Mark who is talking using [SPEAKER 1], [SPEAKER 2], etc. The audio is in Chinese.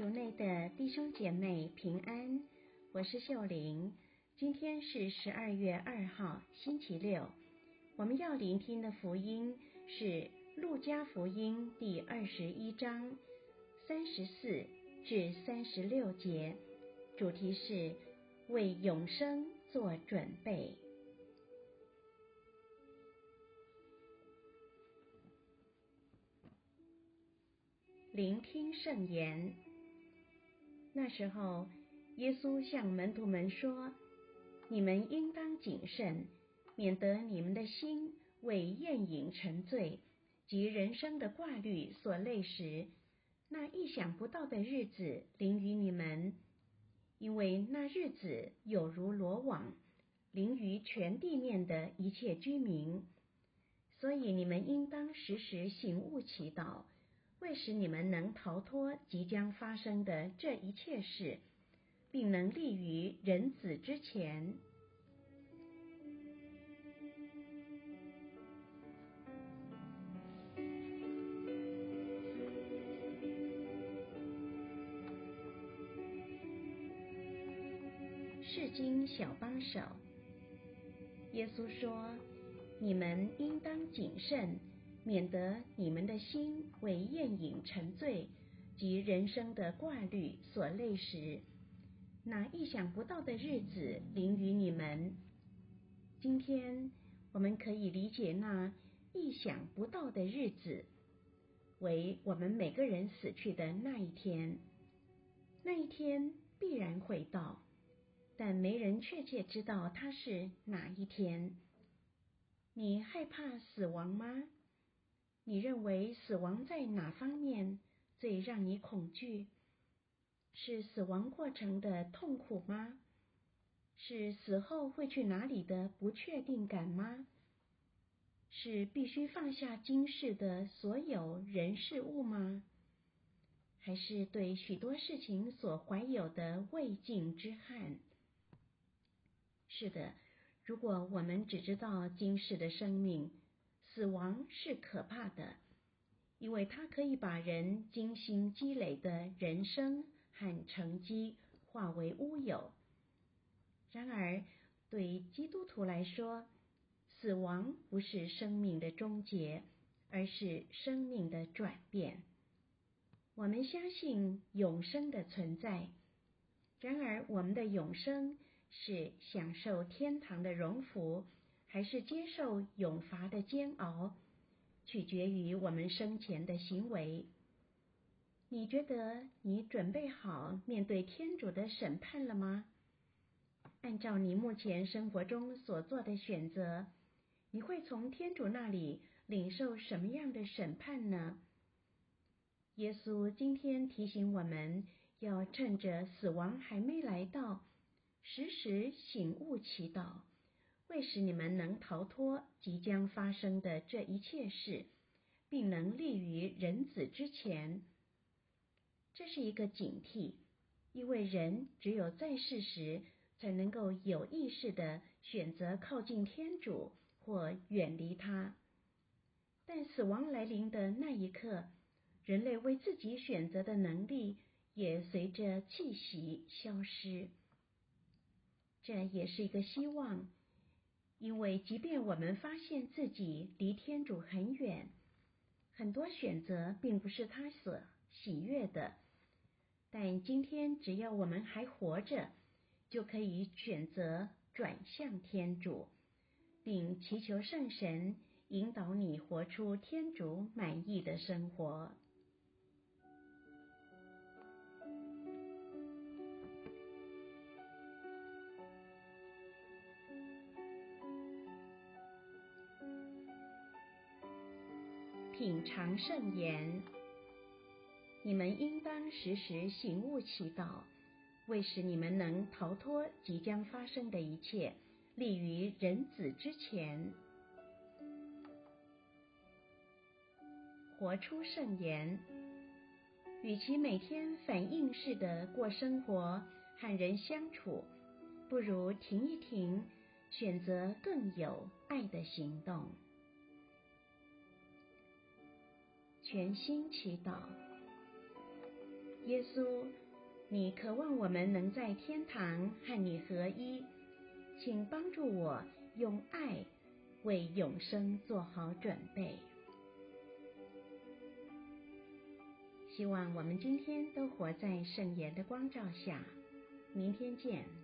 [SPEAKER 1] 主内的弟兄姐妹平安，我是秀玲。今天是十二月二号，星期六。我们要聆听的福音是《路加福音》第二十一章三十四至三十六节，主题是为永生做准备。聆听圣言。那时候，耶稣向门徒们说：“你们应当谨慎，免得你们的心为宴饮沉醉及人生的挂虑所累时，那意想不到的日子临于你们。因为那日子有如罗网，临于全地面的一切居民。所以你们应当时时醒悟祈祷。”为使你们能逃脱即将发生的这一切事，并能立于人子之前。释经小帮手，耶稣说：“你们应当谨慎。”免得你们的心为宴饮沉醉及人生的挂虑所累时，那意想不到的日子临于你们。今天我们可以理解那意想不到的日子，为我们每个人死去的那一天。那一天必然会到，但没人确切知道它是哪一天。你害怕死亡吗？你认为死亡在哪方面最让你恐惧？是死亡过程的痛苦吗？是死后会去哪里的不确定感吗？是必须放下今世的所有人事物吗？还是对许多事情所怀有的未尽之憾？是的，如果我们只知道今世的生命，死亡是可怕的，因为它可以把人精心积累的人生和成绩化为乌有。然而，对基督徒来说，死亡不是生命的终结，而是生命的转变。我们相信永生的存在，然而我们的永生是享受天堂的荣福。还是接受永罚的煎熬，取决于我们生前的行为。你觉得你准备好面对天主的审判了吗？按照你目前生活中所做的选择，你会从天主那里领受什么样的审判呢？耶稣今天提醒我们要趁着死亡还没来到，时时醒悟祈祷。会使你们能逃脱即将发生的这一切事，并能立于人子之前，这是一个警惕，因为人只有在世时才能够有意识的选择靠近天主或远离他。但死亡来临的那一刻，人类为自己选择的能力也随着气息消失。这也是一个希望。因为，即便我们发现自己离天主很远，很多选择并不是他所喜悦的，但今天只要我们还活着，就可以选择转向天主，并祈求圣神引导你活出天主满意的生活。品尝圣言，你们应当时时醒悟祈祷，为使你们能逃脱即将发生的一切，立于人子之前。活出圣言，与其每天反应式的过生活和人相处，不如停一停，选择更有爱的行动。全心祈祷，耶稣，你渴望我们能在天堂和你合一，请帮助我用爱为永生做好准备。希望我们今天都活在圣言的光照下。明天见。